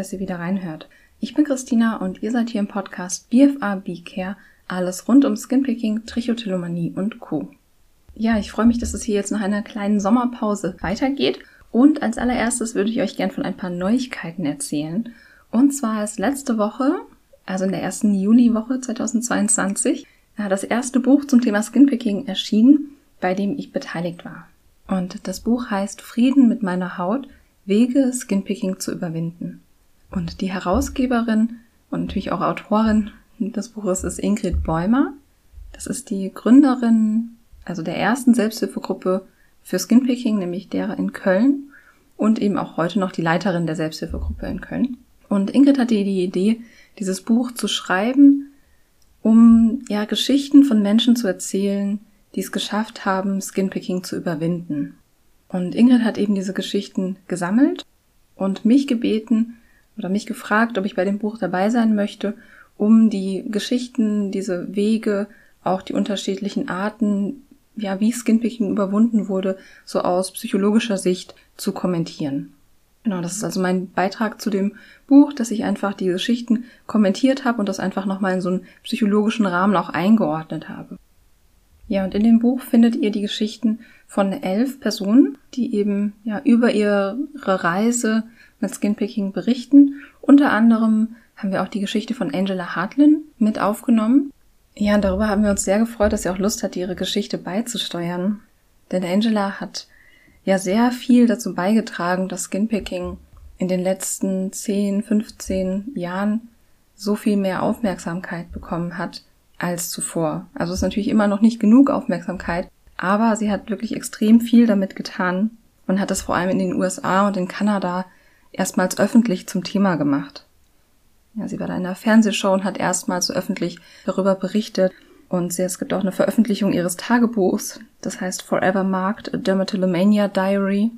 dass ihr wieder reinhört. Ich bin Christina und ihr seid hier im Podcast BFA B-Care, alles rund um Skinpicking, Trichotillomanie und Co. Ja, ich freue mich, dass es hier jetzt nach einer kleinen Sommerpause weitergeht und als allererstes würde ich euch gern von ein paar Neuigkeiten erzählen. Und zwar ist letzte Woche, also in der ersten Juliwoche 2022, das erste Buch zum Thema Skinpicking erschienen, bei dem ich beteiligt war. Und das Buch heißt Frieden mit meiner Haut – Wege, Skinpicking zu überwinden. Und die Herausgeberin und natürlich auch Autorin des Buches ist Ingrid Bäumer. Das ist die Gründerin, also der ersten Selbsthilfegruppe für Skinpicking, nämlich derer in Köln und eben auch heute noch die Leiterin der Selbsthilfegruppe in Köln. Und Ingrid hatte die Idee, dieses Buch zu schreiben, um ja Geschichten von Menschen zu erzählen, die es geschafft haben, Skinpicking zu überwinden. Und Ingrid hat eben diese Geschichten gesammelt und mich gebeten oder mich gefragt, ob ich bei dem Buch dabei sein möchte, um die Geschichten, diese Wege, auch die unterschiedlichen Arten, ja, wie Skinpicking überwunden wurde, so aus psychologischer Sicht zu kommentieren. Genau, das ist also mein Beitrag zu dem Buch, dass ich einfach die Geschichten kommentiert habe und das einfach nochmal in so einen psychologischen Rahmen auch eingeordnet habe. Ja, und in dem Buch findet ihr die Geschichten von elf Personen, die eben ja über ihre Reise mit Skinpicking berichten. Unter anderem haben wir auch die Geschichte von Angela Hartlin mit aufgenommen. Ja, und darüber haben wir uns sehr gefreut, dass sie auch Lust hat, ihre Geschichte beizusteuern. Denn Angela hat ja sehr viel dazu beigetragen, dass Skinpicking in den letzten 10, 15 Jahren so viel mehr Aufmerksamkeit bekommen hat als zuvor. Also es ist natürlich immer noch nicht genug Aufmerksamkeit, aber sie hat wirklich extrem viel damit getan und hat das vor allem in den USA und in Kanada erstmals öffentlich zum Thema gemacht. Ja, sie war da in einer Fernsehshow und hat erstmals so öffentlich darüber berichtet. Und es gibt auch eine Veröffentlichung ihres Tagebuchs, das heißt Forever Marked, a Dermatillomania Diary.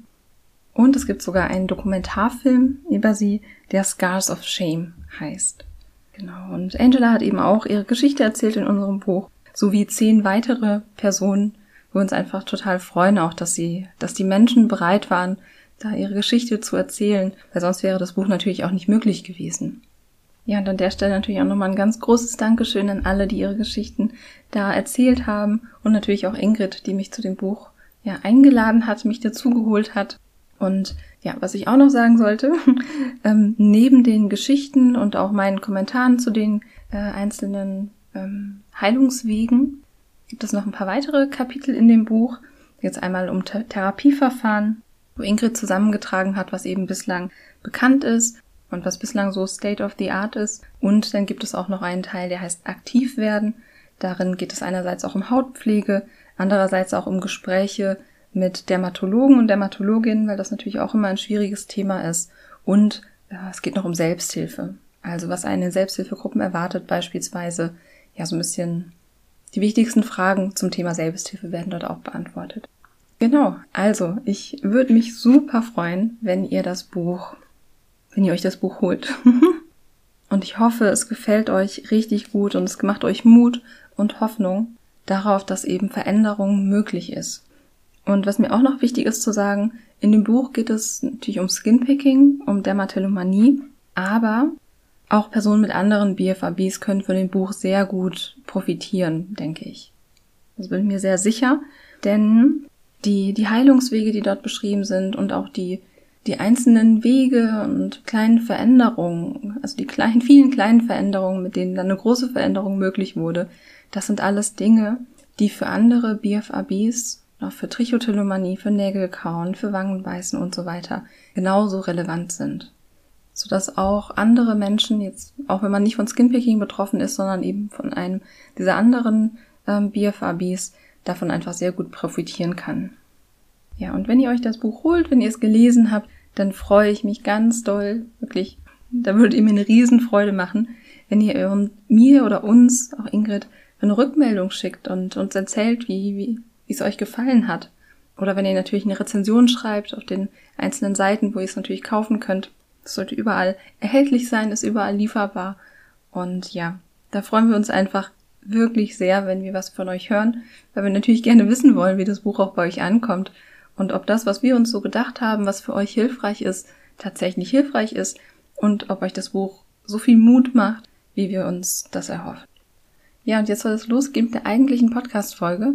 Und es gibt sogar einen Dokumentarfilm über sie, der Scars of Shame heißt. Genau. Und Angela hat eben auch ihre Geschichte erzählt in unserem Buch, sowie zehn weitere Personen, wo wir uns einfach total freuen, auch dass sie, dass die Menschen bereit waren, da ihre Geschichte zu erzählen, weil sonst wäre das Buch natürlich auch nicht möglich gewesen. Ja, und an der Stelle natürlich auch nochmal ein ganz großes Dankeschön an alle, die ihre Geschichten da erzählt haben und natürlich auch Ingrid, die mich zu dem Buch ja eingeladen hat, mich dazugeholt hat. Und ja, was ich auch noch sagen sollte, ähm, neben den Geschichten und auch meinen Kommentaren zu den äh, einzelnen ähm, Heilungswegen gibt es noch ein paar weitere Kapitel in dem Buch. Jetzt einmal um Th Therapieverfahren, wo Ingrid zusammengetragen hat, was eben bislang bekannt ist und was bislang so State of the Art ist. Und dann gibt es auch noch einen Teil, der heißt aktiv werden. Darin geht es einerseits auch um Hautpflege, andererseits auch um Gespräche mit Dermatologen und Dermatologinnen, weil das natürlich auch immer ein schwieriges Thema ist. Und ja, es geht noch um Selbsthilfe. Also was einen in Selbsthilfegruppen erwartet, beispielsweise, ja, so ein bisschen die wichtigsten Fragen zum Thema Selbsthilfe werden dort auch beantwortet. Genau, also ich würde mich super freuen, wenn ihr das Buch, wenn ihr euch das Buch holt. und ich hoffe, es gefällt euch richtig gut und es macht euch Mut und Hoffnung darauf, dass eben Veränderung möglich ist. Und was mir auch noch wichtig ist zu sagen, in dem Buch geht es natürlich um Skinpicking, um Dermatillomanie, aber auch Personen mit anderen BFABs können von dem Buch sehr gut profitieren, denke ich. Das bin ich mir sehr sicher, denn die, die Heilungswege, die dort beschrieben sind und auch die, die einzelnen Wege und kleinen Veränderungen, also die kleinen, vielen kleinen Veränderungen, mit denen dann eine große Veränderung möglich wurde, das sind alles Dinge, die für andere BFABs auch für Trichotillomanie, für Nägelkauen, für Wangenbeißen und so weiter genauso relevant sind. Sodass auch andere Menschen jetzt, auch wenn man nicht von Skinpicking betroffen ist, sondern eben von einem dieser anderen ähm, BFABs, davon einfach sehr gut profitieren kann. Ja, und wenn ihr euch das Buch holt, wenn ihr es gelesen habt, dann freue ich mich ganz doll, wirklich, da würdet ihr mir eine Riesenfreude machen, wenn ihr mir oder uns, auch Ingrid, eine Rückmeldung schickt und uns erzählt, wie, wie, wie es euch gefallen hat. Oder wenn ihr natürlich eine Rezension schreibt auf den einzelnen Seiten, wo ihr es natürlich kaufen könnt. Es sollte überall erhältlich sein, ist überall lieferbar. Und ja, da freuen wir uns einfach wirklich sehr, wenn wir was von euch hören, weil wir natürlich gerne wissen wollen, wie das Buch auch bei euch ankommt und ob das, was wir uns so gedacht haben, was für euch hilfreich ist, tatsächlich hilfreich ist und ob euch das Buch so viel Mut macht, wie wir uns das erhoffen. Ja, und jetzt soll es losgehen mit der eigentlichen Podcast-Folge.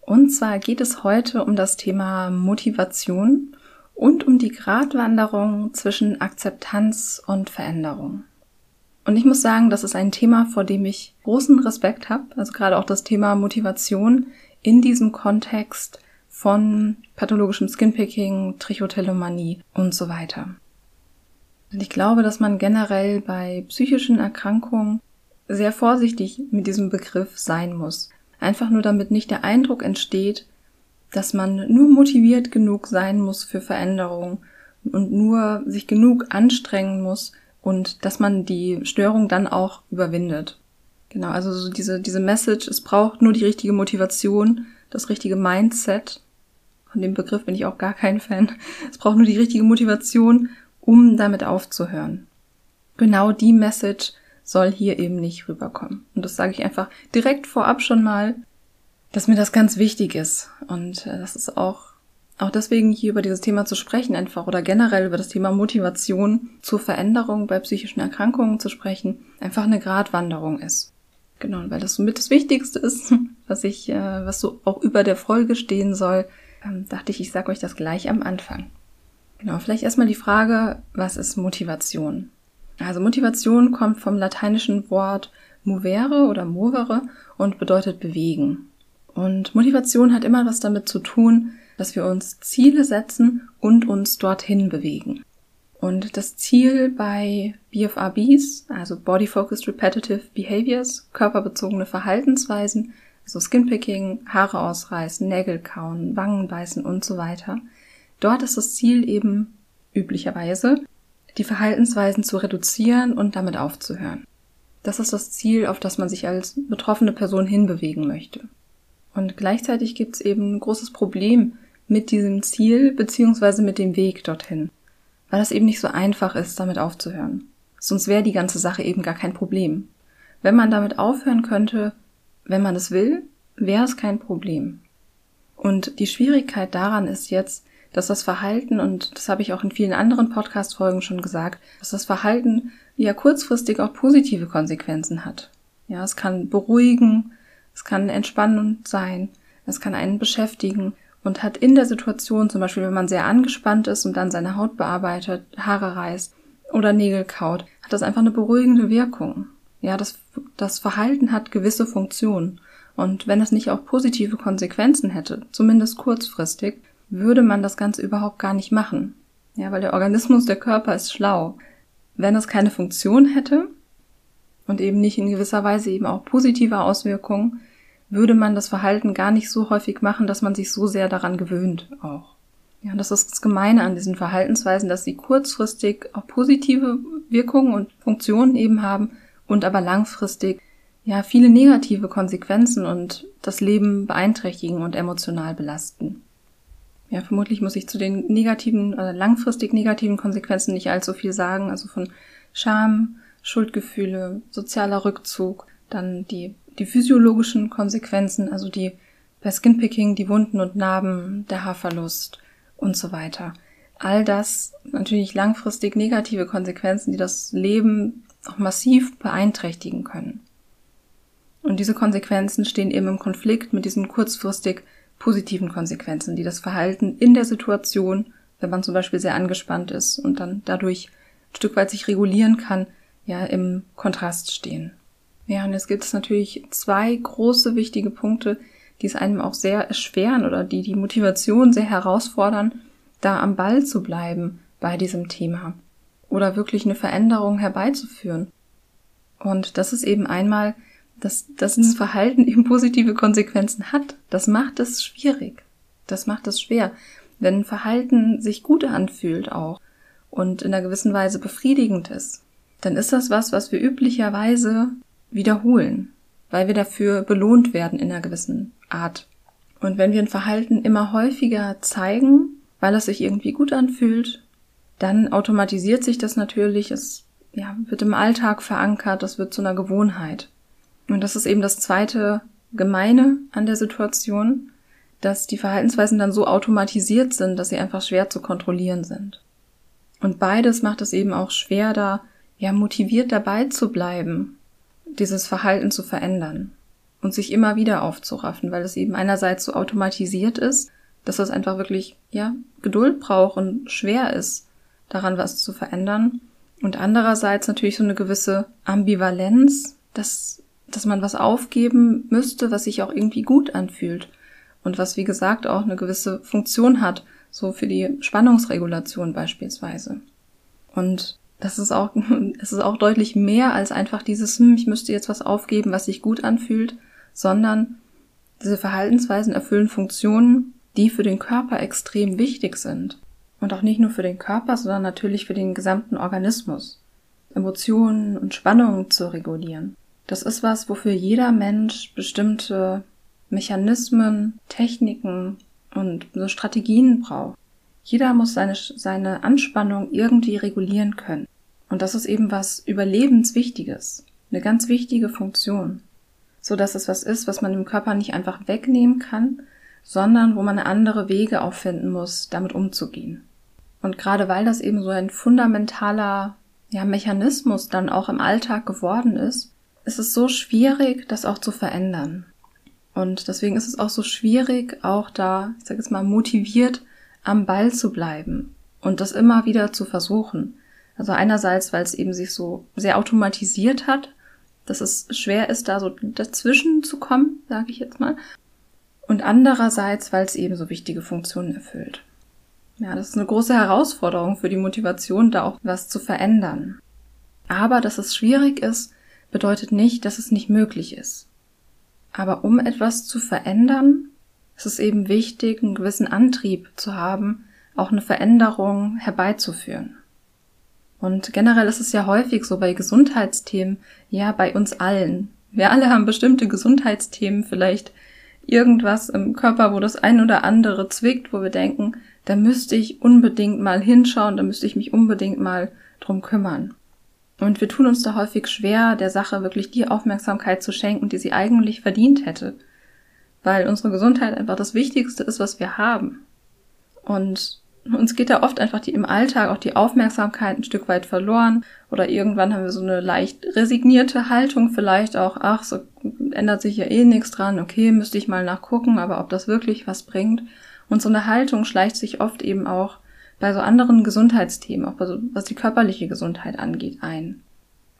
Und zwar geht es heute um das Thema Motivation und um die Gratwanderung zwischen Akzeptanz und Veränderung. Und ich muss sagen, das ist ein Thema, vor dem ich großen Respekt habe. Also gerade auch das Thema Motivation in diesem Kontext von pathologischem Skinpicking, Trichotillomanie und so weiter. Und ich glaube, dass man generell bei psychischen Erkrankungen sehr vorsichtig mit diesem Begriff sein muss. Einfach nur damit nicht der Eindruck entsteht, dass man nur motiviert genug sein muss für Veränderung und nur sich genug anstrengen muss und dass man die Störung dann auch überwindet. Genau, also so diese, diese Message, es braucht nur die richtige Motivation, das richtige Mindset. Von dem Begriff bin ich auch gar kein Fan. Es braucht nur die richtige Motivation, um damit aufzuhören. Genau die Message soll hier eben nicht rüberkommen. Und das sage ich einfach direkt vorab schon mal, dass mir das ganz wichtig ist. Und äh, das ist auch, auch deswegen hier über dieses Thema zu sprechen einfach oder generell über das Thema Motivation zur Veränderung bei psychischen Erkrankungen zu sprechen, einfach eine Gratwanderung ist. Genau, weil das somit das Wichtigste ist, was ich, äh, was so auch über der Folge stehen soll, ähm, dachte ich, ich sage euch das gleich am Anfang. Genau, vielleicht erstmal die Frage, was ist Motivation? Also Motivation kommt vom lateinischen Wort movere oder movere und bedeutet bewegen. Und Motivation hat immer was damit zu tun, dass wir uns Ziele setzen und uns dorthin bewegen. Und das Ziel bei BFRBs, also Body Focused Repetitive Behaviors, körperbezogene Verhaltensweisen, also Skinpicking, Haare ausreißen, Nägel kauen, Wangen beißen und so weiter. Dort ist das Ziel eben üblicherweise, die Verhaltensweisen zu reduzieren und damit aufzuhören. Das ist das Ziel, auf das man sich als betroffene Person hinbewegen möchte. Und gleichzeitig gibt es eben ein großes Problem mit diesem Ziel beziehungsweise mit dem Weg dorthin, weil es eben nicht so einfach ist, damit aufzuhören. Sonst wäre die ganze Sache eben gar kein Problem. Wenn man damit aufhören könnte, wenn man es will, wäre es kein Problem. Und die Schwierigkeit daran ist jetzt, dass das Verhalten, und das habe ich auch in vielen anderen Podcast-Folgen schon gesagt, dass das Verhalten ja kurzfristig auch positive Konsequenzen hat. Ja, es kann beruhigen, es kann entspannend sein, es kann einen beschäftigen und hat in der Situation, zum Beispiel wenn man sehr angespannt ist und dann seine Haut bearbeitet, Haare reißt oder Nägel kaut, hat das einfach eine beruhigende Wirkung. Ja, das, das Verhalten hat gewisse Funktionen. Und wenn es nicht auch positive Konsequenzen hätte, zumindest kurzfristig, würde man das Ganze überhaupt gar nicht machen. Ja, weil der Organismus, der Körper ist schlau. Wenn es keine Funktion hätte und eben nicht in gewisser Weise eben auch positive Auswirkungen, würde man das Verhalten gar nicht so häufig machen, dass man sich so sehr daran gewöhnt auch. Ja, das ist das Gemeine an diesen Verhaltensweisen, dass sie kurzfristig auch positive Wirkungen und Funktionen eben haben und aber langfristig ja viele negative Konsequenzen und das Leben beeinträchtigen und emotional belasten. Ja, vermutlich muss ich zu den negativen, oder langfristig negativen Konsequenzen nicht allzu viel sagen. Also von Scham, Schuldgefühle, sozialer Rückzug, dann die, die physiologischen Konsequenzen, also die bei Skinpicking, die Wunden und Narben, der Haarverlust und so weiter. All das natürlich langfristig negative Konsequenzen, die das Leben auch massiv beeinträchtigen können. Und diese Konsequenzen stehen eben im Konflikt mit diesen kurzfristig positiven Konsequenzen, die das Verhalten in der Situation, wenn man zum Beispiel sehr angespannt ist und dann dadurch ein Stück weit sich regulieren kann, ja, im Kontrast stehen. Ja, und jetzt gibt es natürlich zwei große wichtige Punkte, die es einem auch sehr erschweren oder die die Motivation sehr herausfordern, da am Ball zu bleiben bei diesem Thema oder wirklich eine Veränderung herbeizuführen. Und das ist eben einmal dass, dass dieses Verhalten eben positive Konsequenzen hat. Das macht es schwierig. Das macht es schwer. Wenn Verhalten sich gut anfühlt auch und in einer gewissen Weise befriedigend ist, dann ist das was, was wir üblicherweise wiederholen, weil wir dafür belohnt werden in einer gewissen Art. Und wenn wir ein Verhalten immer häufiger zeigen, weil es sich irgendwie gut anfühlt, dann automatisiert sich das natürlich, es ja, wird im Alltag verankert, das wird zu einer Gewohnheit. Und das ist eben das zweite Gemeine an der Situation, dass die Verhaltensweisen dann so automatisiert sind, dass sie einfach schwer zu kontrollieren sind. Und beides macht es eben auch schwer, da ja motiviert dabei zu bleiben, dieses Verhalten zu verändern und sich immer wieder aufzuraffen, weil es eben einerseits so automatisiert ist, dass es einfach wirklich, ja, Geduld braucht und schwer ist, daran was zu verändern. Und andererseits natürlich so eine gewisse Ambivalenz, dass, dass man was aufgeben müsste, was sich auch irgendwie gut anfühlt und was, wie gesagt, auch eine gewisse Funktion hat, so für die Spannungsregulation beispielsweise. Und das ist auch, es ist auch deutlich mehr als einfach dieses, hm, ich müsste jetzt was aufgeben, was sich gut anfühlt, sondern diese Verhaltensweisen erfüllen Funktionen, die für den Körper extrem wichtig sind. Und auch nicht nur für den Körper, sondern natürlich für den gesamten Organismus. Emotionen und Spannungen zu regulieren. Das ist was, wofür jeder Mensch bestimmte Mechanismen, Techniken und Strategien braucht. Jeder muss seine, seine Anspannung irgendwie regulieren können. Und das ist eben was Überlebenswichtiges. Eine ganz wichtige Funktion. So dass es was ist, was man dem Körper nicht einfach wegnehmen kann, sondern wo man andere Wege auffinden muss, damit umzugehen. Und gerade weil das eben so ein fundamentaler ja, Mechanismus dann auch im Alltag geworden ist, ist es so schwierig, das auch zu verändern. Und deswegen ist es auch so schwierig, auch da, ich sage jetzt mal, motiviert am Ball zu bleiben und das immer wieder zu versuchen. Also einerseits, weil es eben sich so sehr automatisiert hat, dass es schwer ist, da so dazwischen zu kommen, sage ich jetzt mal. Und andererseits, weil es eben so wichtige Funktionen erfüllt. Ja, das ist eine große Herausforderung für die Motivation, da auch was zu verändern. Aber dass es schwierig ist, bedeutet nicht, dass es nicht möglich ist. Aber um etwas zu verändern, ist es eben wichtig, einen gewissen Antrieb zu haben, auch eine Veränderung herbeizuführen. Und generell ist es ja häufig so bei Gesundheitsthemen, ja, bei uns allen. Wir alle haben bestimmte Gesundheitsthemen, vielleicht irgendwas im Körper, wo das ein oder andere zwickt, wo wir denken, da müsste ich unbedingt mal hinschauen, da müsste ich mich unbedingt mal drum kümmern. Und wir tun uns da häufig schwer, der Sache wirklich die Aufmerksamkeit zu schenken, die sie eigentlich verdient hätte. Weil unsere Gesundheit einfach das Wichtigste ist, was wir haben. Und uns geht da oft einfach die im Alltag auch die Aufmerksamkeit ein Stück weit verloren oder irgendwann haben wir so eine leicht resignierte Haltung vielleicht auch, ach, so ändert sich ja eh nichts dran, okay, müsste ich mal nachgucken, aber ob das wirklich was bringt. Und so eine Haltung schleicht sich oft eben auch bei so anderen Gesundheitsthemen, auch was die körperliche Gesundheit angeht, ein.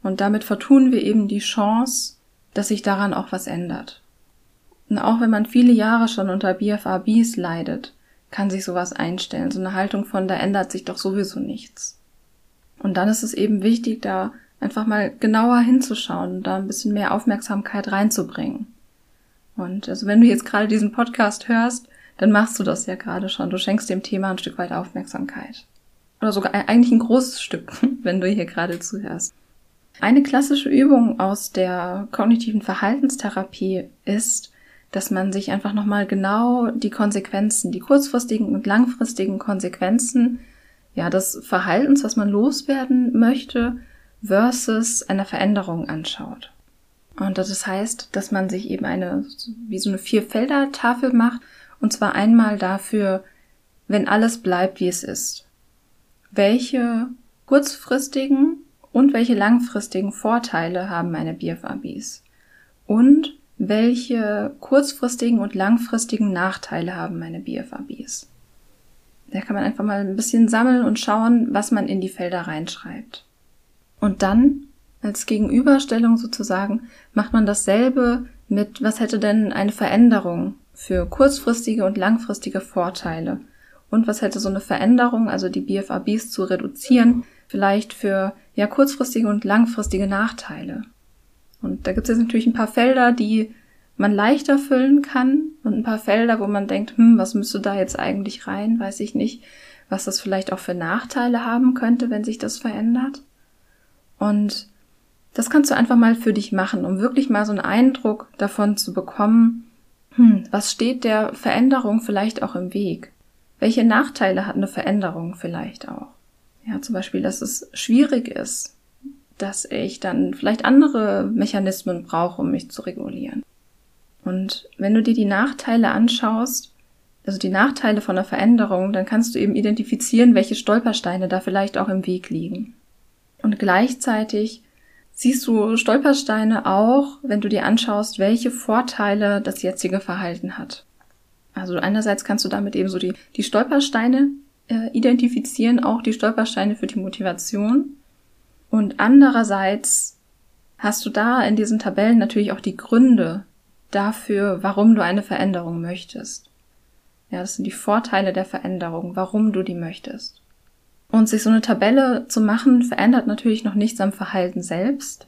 Und damit vertun wir eben die Chance, dass sich daran auch was ändert. Und auch wenn man viele Jahre schon unter BFABs leidet, kann sich sowas einstellen. So eine Haltung von, da ändert sich doch sowieso nichts. Und dann ist es eben wichtig, da einfach mal genauer hinzuschauen, da ein bisschen mehr Aufmerksamkeit reinzubringen. Und also wenn du jetzt gerade diesen Podcast hörst, dann machst du das ja gerade schon. Du schenkst dem Thema ein Stück weit Aufmerksamkeit. Oder sogar eigentlich ein großes Stück, wenn du hier gerade zuhörst. Eine klassische Übung aus der kognitiven Verhaltenstherapie ist, dass man sich einfach nochmal genau die Konsequenzen, die kurzfristigen und langfristigen Konsequenzen, ja, des Verhaltens, was man loswerden möchte, versus einer Veränderung anschaut. Und das heißt, dass man sich eben eine, wie so eine Vier-Felder-Tafel macht und zwar einmal dafür, wenn alles bleibt, wie es ist. Welche kurzfristigen und welche langfristigen Vorteile haben meine BFABs? Und welche kurzfristigen und langfristigen Nachteile haben meine BFABs? Da kann man einfach mal ein bisschen sammeln und schauen, was man in die Felder reinschreibt. Und dann, als Gegenüberstellung sozusagen, macht man dasselbe mit, was hätte denn eine Veränderung für kurzfristige und langfristige Vorteile? Und was hätte so eine Veränderung, also die BFABs zu reduzieren, vielleicht für ja kurzfristige und langfristige Nachteile? Und da gibt es jetzt natürlich ein paar Felder, die man leichter füllen kann und ein paar Felder, wo man denkt, hm, was müsste da jetzt eigentlich rein? Weiß ich nicht, was das vielleicht auch für Nachteile haben könnte, wenn sich das verändert. Und das kannst du einfach mal für dich machen, um wirklich mal so einen Eindruck davon zu bekommen, hm, was steht der Veränderung vielleicht auch im Weg? Welche Nachteile hat eine Veränderung vielleicht auch? Ja, zum Beispiel, dass es schwierig ist, dass ich dann vielleicht andere Mechanismen brauche, um mich zu regulieren. Und wenn du dir die Nachteile anschaust, also die Nachteile von einer Veränderung, dann kannst du eben identifizieren, welche Stolpersteine da vielleicht auch im Weg liegen. Und gleichzeitig siehst du Stolpersteine auch, wenn du dir anschaust, welche Vorteile das jetzige Verhalten hat. Also einerseits kannst du damit eben so die, die Stolpersteine äh, identifizieren, auch die Stolpersteine für die Motivation. Und andererseits hast du da in diesen Tabellen natürlich auch die Gründe dafür, warum du eine Veränderung möchtest. Ja, das sind die Vorteile der Veränderung, warum du die möchtest. Und sich so eine Tabelle zu machen, verändert natürlich noch nichts am Verhalten selbst.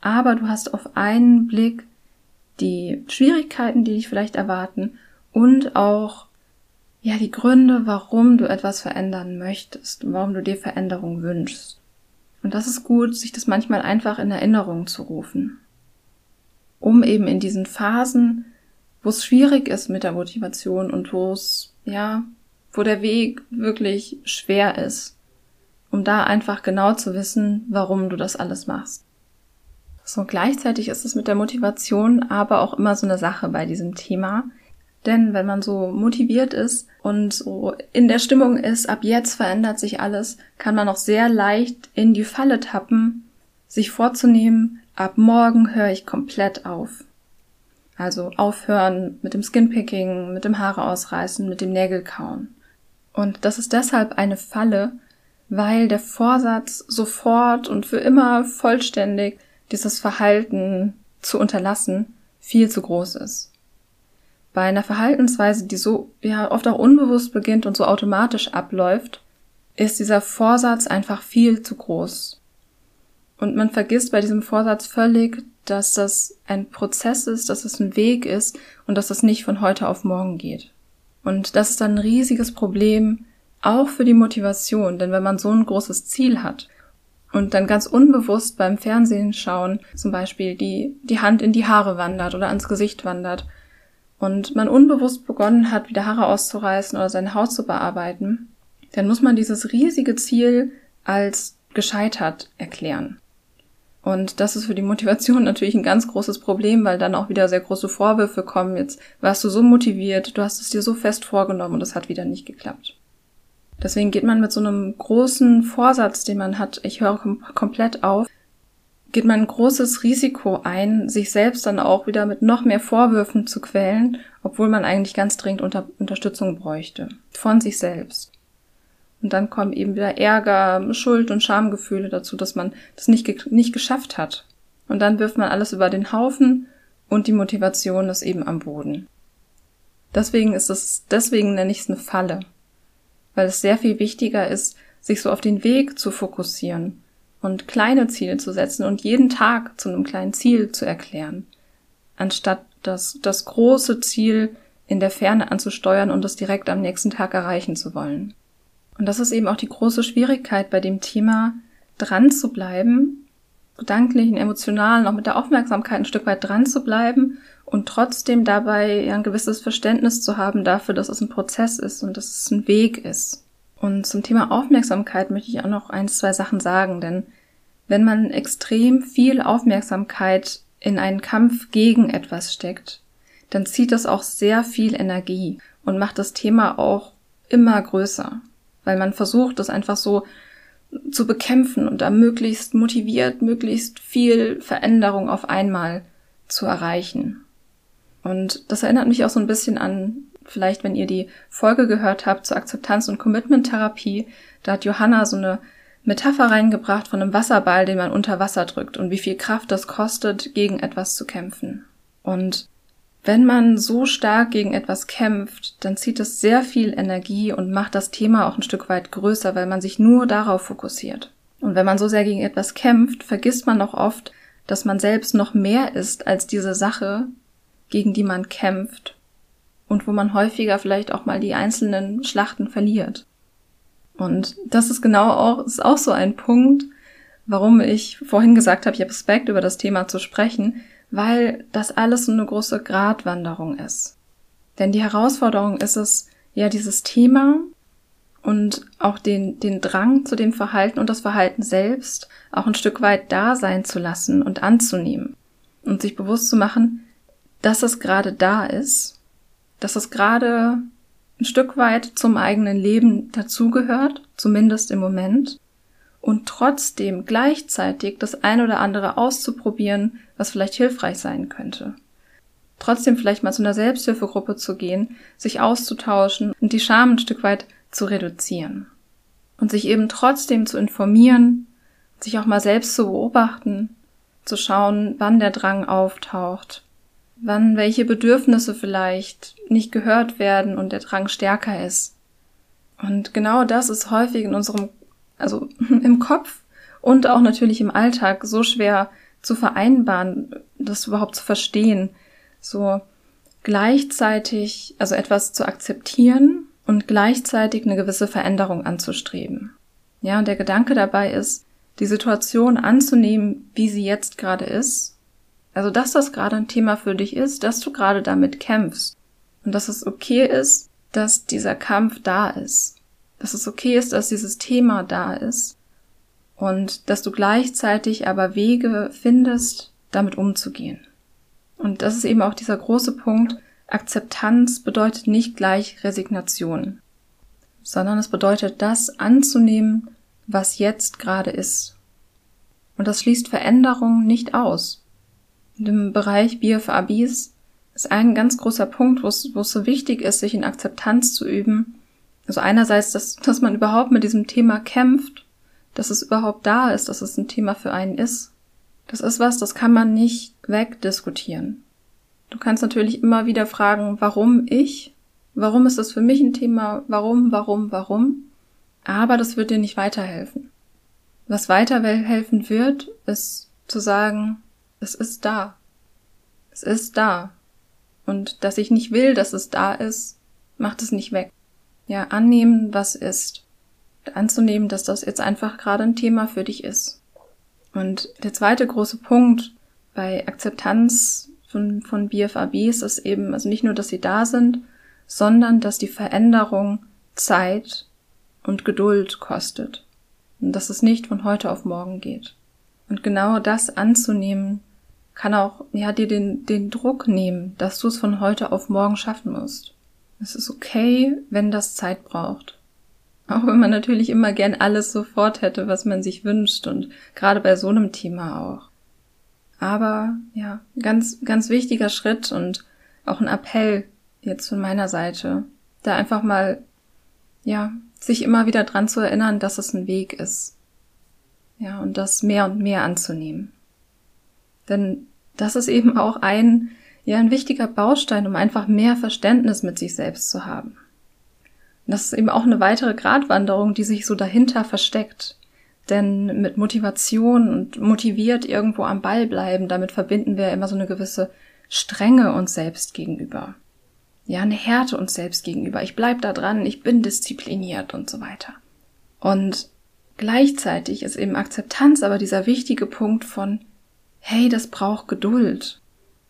Aber du hast auf einen Blick die Schwierigkeiten, die dich vielleicht erwarten und auch ja die Gründe, warum du etwas verändern möchtest und warum du dir Veränderung wünschst. Und das ist gut, sich das manchmal einfach in Erinnerung zu rufen, um eben in diesen Phasen wo es schwierig ist mit der Motivation und wo es, ja, wo der Weg wirklich schwer ist, um da einfach genau zu wissen, warum du das alles machst. So gleichzeitig ist es mit der Motivation aber auch immer so eine Sache bei diesem Thema. Denn wenn man so motiviert ist und so in der Stimmung ist, ab jetzt verändert sich alles, kann man auch sehr leicht in die Falle tappen, sich vorzunehmen, ab morgen höre ich komplett auf. Also aufhören mit dem Skinpicking, mit dem Haare ausreißen, mit dem Nägelkauen. Und das ist deshalb eine Falle, weil der Vorsatz sofort und für immer vollständig dieses Verhalten zu unterlassen viel zu groß ist. Bei einer Verhaltensweise, die so ja oft auch unbewusst beginnt und so automatisch abläuft, ist dieser Vorsatz einfach viel zu groß. Und man vergisst bei diesem Vorsatz völlig, dass das ein Prozess ist, dass es ein Weg ist und dass das nicht von heute auf morgen geht. Und das ist dann ein riesiges Problem, auch für die Motivation, denn wenn man so ein großes Ziel hat und dann ganz unbewusst beim Fernsehen schauen, zum Beispiel die, die Hand in die Haare wandert oder ans Gesicht wandert und man unbewusst begonnen hat, wieder Haare auszureißen oder sein Haus zu bearbeiten, dann muss man dieses riesige Ziel als gescheitert erklären. Und das ist für die Motivation natürlich ein ganz großes Problem, weil dann auch wieder sehr große Vorwürfe kommen. Jetzt warst du so motiviert, du hast es dir so fest vorgenommen und es hat wieder nicht geklappt. Deswegen geht man mit so einem großen Vorsatz, den man hat, ich höre kom komplett auf, geht man ein großes Risiko ein, sich selbst dann auch wieder mit noch mehr Vorwürfen zu quälen, obwohl man eigentlich ganz dringend unter Unterstützung bräuchte. Von sich selbst. Und dann kommen eben wieder Ärger, Schuld und Schamgefühle dazu, dass man das nicht, nicht geschafft hat. Und dann wirft man alles über den Haufen und die Motivation ist eben am Boden. Deswegen ist es, deswegen nenne ich es eine Falle. Weil es sehr viel wichtiger ist, sich so auf den Weg zu fokussieren und kleine Ziele zu setzen und jeden Tag zu einem kleinen Ziel zu erklären, anstatt das, das große Ziel in der Ferne anzusteuern und es direkt am nächsten Tag erreichen zu wollen. Und das ist eben auch die große Schwierigkeit bei dem Thema, dran zu bleiben, gedanklich und emotional noch mit der Aufmerksamkeit ein Stück weit dran zu bleiben und trotzdem dabei ein gewisses Verständnis zu haben dafür, dass es ein Prozess ist und dass es ein Weg ist. Und zum Thema Aufmerksamkeit möchte ich auch noch ein, zwei Sachen sagen, denn wenn man extrem viel Aufmerksamkeit in einen Kampf gegen etwas steckt, dann zieht das auch sehr viel Energie und macht das Thema auch immer größer weil man versucht, das einfach so zu bekämpfen und da möglichst motiviert, möglichst viel Veränderung auf einmal zu erreichen. Und das erinnert mich auch so ein bisschen an, vielleicht wenn ihr die Folge gehört habt zur Akzeptanz- und Commitment-Therapie, da hat Johanna so eine Metapher reingebracht von einem Wasserball, den man unter Wasser drückt und wie viel Kraft das kostet, gegen etwas zu kämpfen. Und wenn man so stark gegen etwas kämpft, dann zieht es sehr viel Energie und macht das Thema auch ein Stück weit größer, weil man sich nur darauf fokussiert. Und wenn man so sehr gegen etwas kämpft, vergisst man auch oft, dass man selbst noch mehr ist als diese Sache, gegen die man kämpft und wo man häufiger vielleicht auch mal die einzelnen Schlachten verliert. Und das ist genau auch, ist auch so ein Punkt, warum ich vorhin gesagt habe, ich habe Respekt über das Thema zu sprechen, weil das alles so eine große Gratwanderung ist. Denn die Herausforderung ist es, ja, dieses Thema und auch den, den Drang zu dem Verhalten und das Verhalten selbst auch ein Stück weit da sein zu lassen und anzunehmen und sich bewusst zu machen, dass es gerade da ist, dass es gerade ein Stück weit zum eigenen Leben dazugehört, zumindest im Moment, und trotzdem gleichzeitig das ein oder andere auszuprobieren, was vielleicht hilfreich sein könnte. Trotzdem vielleicht mal zu einer Selbsthilfegruppe zu gehen, sich auszutauschen und die Scham ein Stück weit zu reduzieren. Und sich eben trotzdem zu informieren, sich auch mal selbst zu beobachten, zu schauen, wann der Drang auftaucht, wann welche Bedürfnisse vielleicht nicht gehört werden und der Drang stärker ist. Und genau das ist häufig in unserem, also im Kopf und auch natürlich im Alltag so schwer zu vereinbaren, das überhaupt zu verstehen, so gleichzeitig, also etwas zu akzeptieren und gleichzeitig eine gewisse Veränderung anzustreben. Ja, und der Gedanke dabei ist, die Situation anzunehmen, wie sie jetzt gerade ist. Also, dass das gerade ein Thema für dich ist, dass du gerade damit kämpfst. Und dass es okay ist, dass dieser Kampf da ist. Dass es okay ist, dass dieses Thema da ist. Und dass du gleichzeitig aber Wege findest, damit umzugehen. Und das ist eben auch dieser große Punkt. Akzeptanz bedeutet nicht gleich Resignation, sondern es bedeutet das anzunehmen, was jetzt gerade ist. Und das schließt Veränderung nicht aus. Dem Bereich BFABs ist ein ganz großer Punkt, wo es, wo es so wichtig ist, sich in Akzeptanz zu üben. Also einerseits, dass, dass man überhaupt mit diesem Thema kämpft, dass es überhaupt da ist, dass es ein Thema für einen ist. Das ist was, das kann man nicht wegdiskutieren. Du kannst natürlich immer wieder fragen, warum ich? Warum ist das für mich ein Thema? Warum, warum, warum? Aber das wird dir nicht weiterhelfen. Was weiterhelfen wird, ist zu sagen, es ist da. Es ist da. Und dass ich nicht will, dass es da ist, macht es nicht weg. Ja, annehmen, was ist. Anzunehmen, dass das jetzt einfach gerade ein Thema für dich ist. Und der zweite große Punkt bei Akzeptanz von, von BFABs ist eben, also nicht nur, dass sie da sind, sondern dass die Veränderung Zeit und Geduld kostet. Und dass es nicht von heute auf morgen geht. Und genau das anzunehmen, kann auch, ja, dir den, den Druck nehmen, dass du es von heute auf morgen schaffen musst. Es ist okay, wenn das Zeit braucht. Auch wenn man natürlich immer gern alles sofort hätte, was man sich wünscht und gerade bei so einem Thema auch. Aber ja, ganz, ganz wichtiger Schritt und auch ein Appell jetzt von meiner Seite, da einfach mal, ja, sich immer wieder dran zu erinnern, dass es ein Weg ist. Ja, und das mehr und mehr anzunehmen. Denn das ist eben auch ein, ja, ein wichtiger Baustein, um einfach mehr Verständnis mit sich selbst zu haben. Und das ist eben auch eine weitere Gratwanderung, die sich so dahinter versteckt. Denn mit Motivation und motiviert irgendwo am Ball bleiben, damit verbinden wir immer so eine gewisse Strenge uns selbst gegenüber ja, eine Härte uns selbst gegenüber. Ich bleib da dran, ich bin diszipliniert und so weiter. Und gleichzeitig ist eben Akzeptanz aber dieser wichtige Punkt von, hey, das braucht Geduld.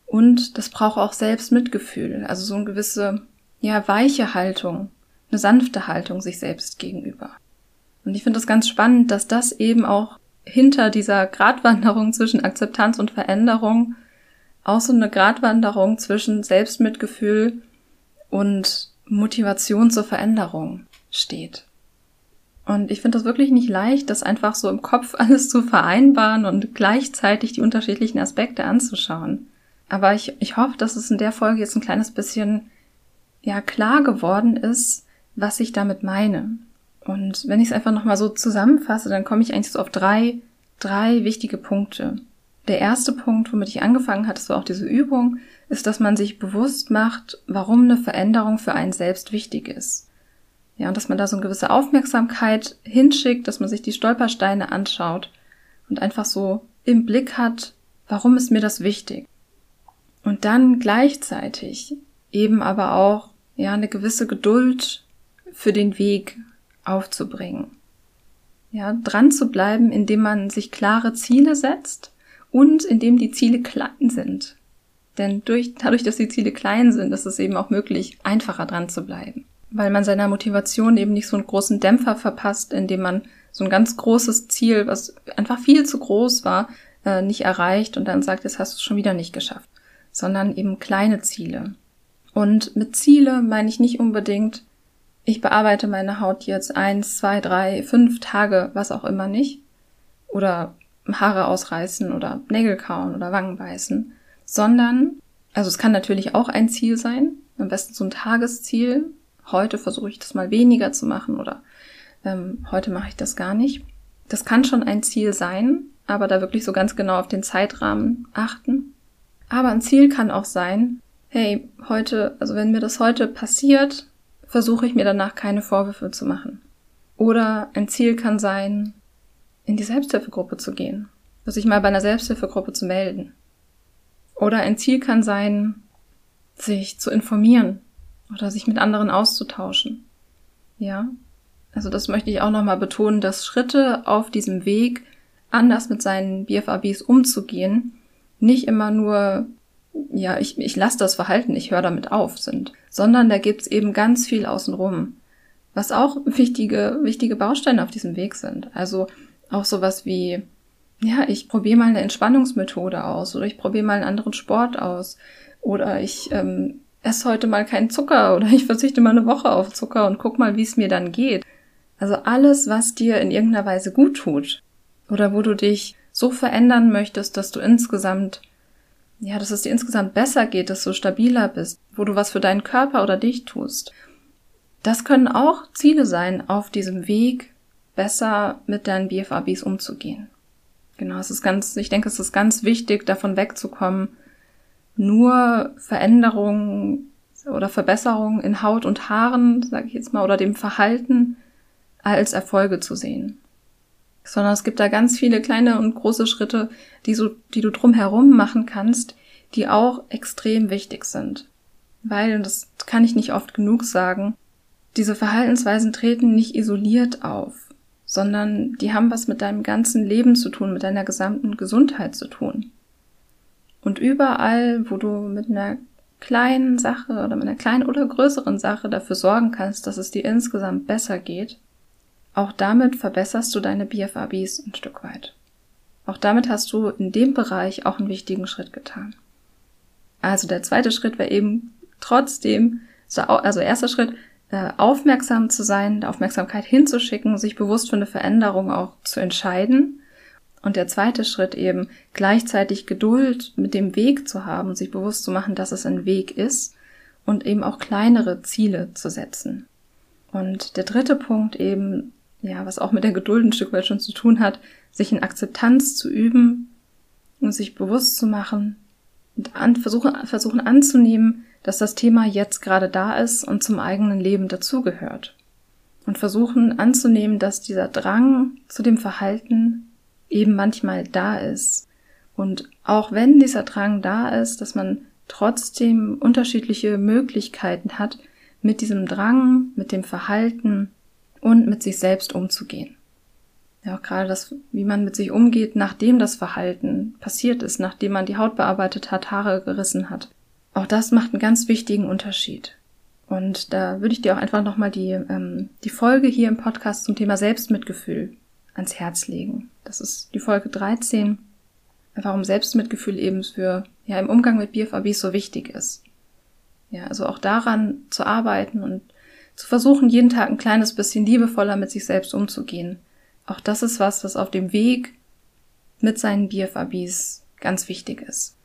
Und das braucht auch Selbstmitgefühl, also so eine gewisse, ja, weiche Haltung, eine sanfte Haltung sich selbst gegenüber. Und ich finde das ganz spannend, dass das eben auch hinter dieser Gratwanderung zwischen Akzeptanz und Veränderung auch so eine Gratwanderung zwischen Selbstmitgefühl und Motivation zur Veränderung steht. Und ich finde das wirklich nicht leicht, das einfach so im Kopf alles zu vereinbaren und gleichzeitig die unterschiedlichen Aspekte anzuschauen. Aber ich, ich hoffe, dass es in der Folge jetzt ein kleines bisschen ja klar geworden ist, was ich damit meine. Und wenn ich es einfach nochmal so zusammenfasse, dann komme ich eigentlich so auf drei, drei wichtige Punkte. Der erste Punkt, womit ich angefangen hatte, war auch diese Übung, ist, dass man sich bewusst macht, warum eine Veränderung für einen selbst wichtig ist. Ja, und dass man da so eine gewisse Aufmerksamkeit hinschickt, dass man sich die Stolpersteine anschaut und einfach so im Blick hat, warum ist mir das wichtig? Und dann gleichzeitig eben aber auch, ja, eine gewisse Geduld für den Weg aufzubringen. Ja, dran zu bleiben, indem man sich klare Ziele setzt und indem die Ziele klein sind. Denn durch, dadurch, dass die Ziele klein sind, ist es eben auch möglich, einfacher dran zu bleiben. Weil man seiner Motivation eben nicht so einen großen Dämpfer verpasst, indem man so ein ganz großes Ziel, was einfach viel zu groß war, äh, nicht erreicht und dann sagt, jetzt hast du es schon wieder nicht geschafft. Sondern eben kleine Ziele. Und mit Ziele meine ich nicht unbedingt ich bearbeite meine Haut jetzt eins, zwei, drei, fünf Tage, was auch immer nicht. Oder Haare ausreißen oder Nägel kauen oder Wangen beißen. Sondern, also es kann natürlich auch ein Ziel sein, am besten so ein Tagesziel. Heute versuche ich das mal weniger zu machen oder ähm, heute mache ich das gar nicht. Das kann schon ein Ziel sein, aber da wirklich so ganz genau auf den Zeitrahmen achten. Aber ein Ziel kann auch sein, hey, heute, also wenn mir das heute passiert, versuche ich mir danach keine Vorwürfe zu machen. Oder ein Ziel kann sein, in die Selbsthilfegruppe zu gehen, sich mal bei einer Selbsthilfegruppe zu melden. Oder ein Ziel kann sein, sich zu informieren oder sich mit anderen auszutauschen. Ja, also das möchte ich auch nochmal betonen, dass Schritte auf diesem Weg, anders mit seinen BFABs umzugehen, nicht immer nur ja, ich, ich lasse das Verhalten, ich höre damit auf sind, sondern da gibt's eben ganz viel außenrum, was auch wichtige, wichtige Bausteine auf diesem Weg sind. Also auch sowas wie, ja, ich probiere mal eine Entspannungsmethode aus oder ich probiere mal einen anderen Sport aus oder ich ähm, esse heute mal keinen Zucker oder ich verzichte mal eine Woche auf Zucker und guck mal, wie es mir dann geht. Also alles, was dir in irgendeiner Weise gut tut oder wo du dich so verändern möchtest, dass du insgesamt ja, dass es dir insgesamt besser geht, dass du stabiler bist, wo du was für deinen Körper oder dich tust. Das können auch Ziele sein, auf diesem Weg besser mit deinen BFABs umzugehen. Genau, es ist ganz, ich denke, es ist ganz wichtig, davon wegzukommen, nur Veränderungen oder Verbesserungen in Haut und Haaren, sage ich jetzt mal, oder dem Verhalten als Erfolge zu sehen sondern es gibt da ganz viele kleine und große Schritte, die, so, die du drumherum machen kannst, die auch extrem wichtig sind. Weil, und das kann ich nicht oft genug sagen, diese Verhaltensweisen treten nicht isoliert auf, sondern die haben was mit deinem ganzen Leben zu tun, mit deiner gesamten Gesundheit zu tun. Und überall, wo du mit einer kleinen Sache oder mit einer kleinen oder größeren Sache dafür sorgen kannst, dass es dir insgesamt besser geht, auch damit verbesserst du deine BFABs ein Stück weit. Auch damit hast du in dem Bereich auch einen wichtigen Schritt getan. Also der zweite Schritt wäre eben trotzdem, also erster Schritt, äh, aufmerksam zu sein, Aufmerksamkeit hinzuschicken, sich bewusst für eine Veränderung auch zu entscheiden. Und der zweite Schritt eben gleichzeitig Geduld mit dem Weg zu haben, sich bewusst zu machen, dass es ein Weg ist und eben auch kleinere Ziele zu setzen. Und der dritte Punkt eben ja, was auch mit der Geduld ein Stück weit schon zu tun hat, sich in Akzeptanz zu üben und sich bewusst zu machen und an, versuchen, versuchen anzunehmen, dass das Thema jetzt gerade da ist und zum eigenen Leben dazugehört. Und versuchen anzunehmen, dass dieser Drang zu dem Verhalten eben manchmal da ist. Und auch wenn dieser Drang da ist, dass man trotzdem unterschiedliche Möglichkeiten hat, mit diesem Drang, mit dem Verhalten und mit sich selbst umzugehen. Ja, auch gerade das, wie man mit sich umgeht, nachdem das Verhalten passiert ist, nachdem man die Haut bearbeitet hat, Haare gerissen hat. Auch das macht einen ganz wichtigen Unterschied. Und da würde ich dir auch einfach nochmal die, ähm, die Folge hier im Podcast zum Thema Selbstmitgefühl ans Herz legen. Das ist die Folge 13, warum Selbstmitgefühl eben für, ja, im Umgang mit BFABs so wichtig ist. Ja, also auch daran zu arbeiten und zu versuchen, jeden Tag ein kleines bisschen liebevoller mit sich selbst umzugehen. Auch das ist was, was auf dem Weg mit seinen BFABs ganz wichtig ist.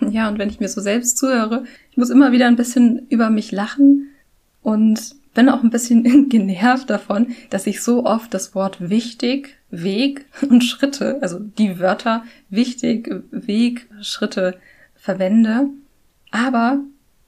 Ja, und wenn ich mir so selbst zuhöre, ich muss immer wieder ein bisschen über mich lachen und bin auch ein bisschen genervt davon, dass ich so oft das Wort wichtig, Weg und Schritte, also die Wörter wichtig, Weg, Schritte verwende. Aber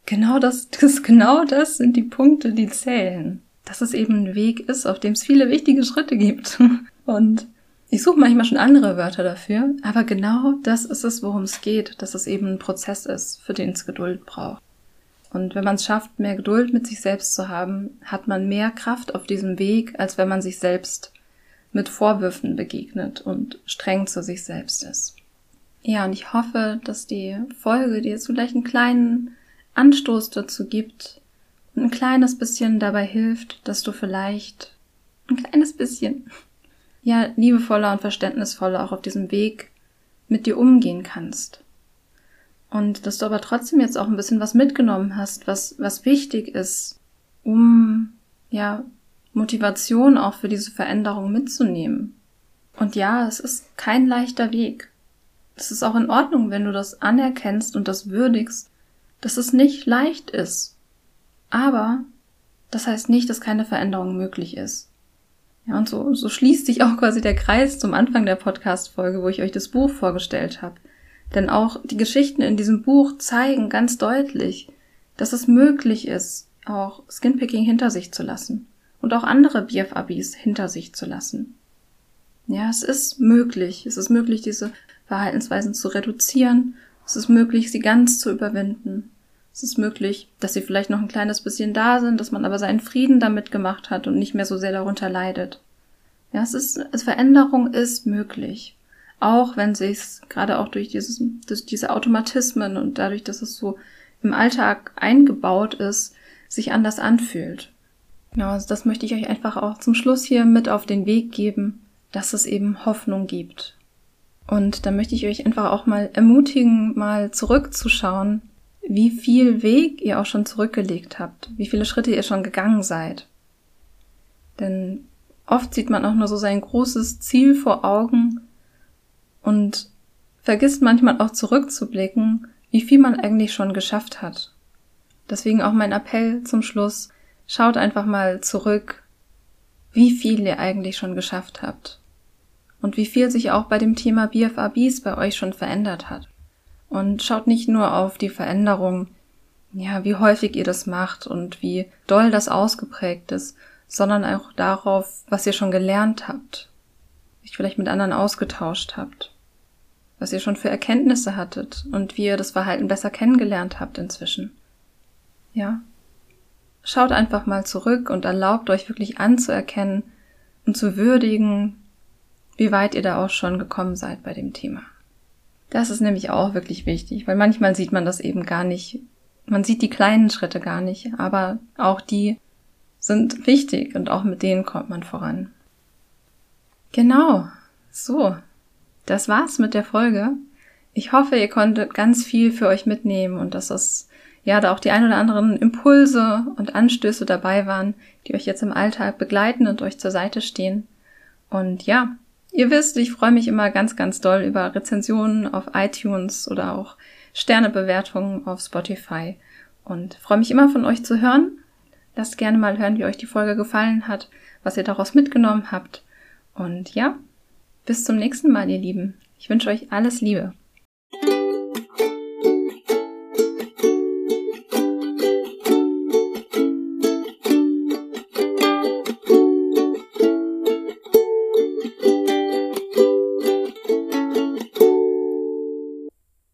Genau das, das, genau das sind die Punkte, die zählen. Dass es eben ein Weg ist, auf dem es viele wichtige Schritte gibt. Und ich suche manchmal schon andere Wörter dafür, aber genau das ist es, worum es geht, dass es eben ein Prozess ist, für den es Geduld braucht. Und wenn man es schafft, mehr Geduld mit sich selbst zu haben, hat man mehr Kraft auf diesem Weg, als wenn man sich selbst mit Vorwürfen begegnet und streng zu sich selbst ist. Ja, und ich hoffe, dass die Folge dir jetzt vielleicht einen kleinen Anstoß dazu gibt und ein kleines bisschen dabei hilft, dass du vielleicht ein kleines bisschen, ja, liebevoller und verständnisvoller auch auf diesem Weg mit dir umgehen kannst. Und dass du aber trotzdem jetzt auch ein bisschen was mitgenommen hast, was, was wichtig ist, um, ja, Motivation auch für diese Veränderung mitzunehmen. Und ja, es ist kein leichter Weg. Es ist auch in Ordnung, wenn du das anerkennst und das würdigst, dass es nicht leicht ist. Aber das heißt nicht, dass keine Veränderung möglich ist. Ja, und so, so schließt sich auch quasi der Kreis zum Anfang der Podcast-Folge, wo ich euch das Buch vorgestellt habe. Denn auch die Geschichten in diesem Buch zeigen ganz deutlich, dass es möglich ist, auch Skinpicking hinter sich zu lassen und auch andere BFABs hinter sich zu lassen. Ja, es ist möglich. Es ist möglich, diese Verhaltensweisen zu reduzieren. Es ist möglich, sie ganz zu überwinden. Es ist möglich, dass sie vielleicht noch ein kleines bisschen da sind, dass man aber seinen Frieden damit gemacht hat und nicht mehr so sehr darunter leidet. Ja, es ist, es Veränderung ist möglich. Auch wenn sich's gerade auch durch dieses, durch diese Automatismen und dadurch, dass es so im Alltag eingebaut ist, sich anders anfühlt. Ja, also das möchte ich euch einfach auch zum Schluss hier mit auf den Weg geben, dass es eben Hoffnung gibt. Und da möchte ich euch einfach auch mal ermutigen, mal zurückzuschauen, wie viel Weg ihr auch schon zurückgelegt habt, wie viele Schritte ihr schon gegangen seid. Denn oft sieht man auch nur so sein großes Ziel vor Augen und vergisst manchmal auch zurückzublicken, wie viel man eigentlich schon geschafft hat. Deswegen auch mein Appell zum Schluss, schaut einfach mal zurück, wie viel ihr eigentlich schon geschafft habt und wie viel sich auch bei dem Thema BFABs bei euch schon verändert hat. Und schaut nicht nur auf die Veränderung, ja, wie häufig ihr das macht und wie doll das ausgeprägt ist, sondern auch darauf, was ihr schon gelernt habt, sich vielleicht mit anderen ausgetauscht habt, was ihr schon für Erkenntnisse hattet und wie ihr das Verhalten besser kennengelernt habt inzwischen. Ja. Schaut einfach mal zurück und erlaubt euch wirklich anzuerkennen und zu würdigen, wie weit ihr da auch schon gekommen seid bei dem Thema. Das ist nämlich auch wirklich wichtig, weil manchmal sieht man das eben gar nicht. Man sieht die kleinen Schritte gar nicht, aber auch die sind wichtig und auch mit denen kommt man voran. Genau. So. Das war's mit der Folge. Ich hoffe, ihr konntet ganz viel für euch mitnehmen und dass es ja da auch die ein oder anderen Impulse und Anstöße dabei waren, die euch jetzt im Alltag begleiten und euch zur Seite stehen. Und ja, Ihr wisst, ich freue mich immer ganz, ganz doll über Rezensionen auf iTunes oder auch Sternebewertungen auf Spotify und freue mich immer von euch zu hören. Lasst gerne mal hören, wie euch die Folge gefallen hat, was ihr daraus mitgenommen habt. Und ja, bis zum nächsten Mal, ihr Lieben. Ich wünsche euch alles Liebe.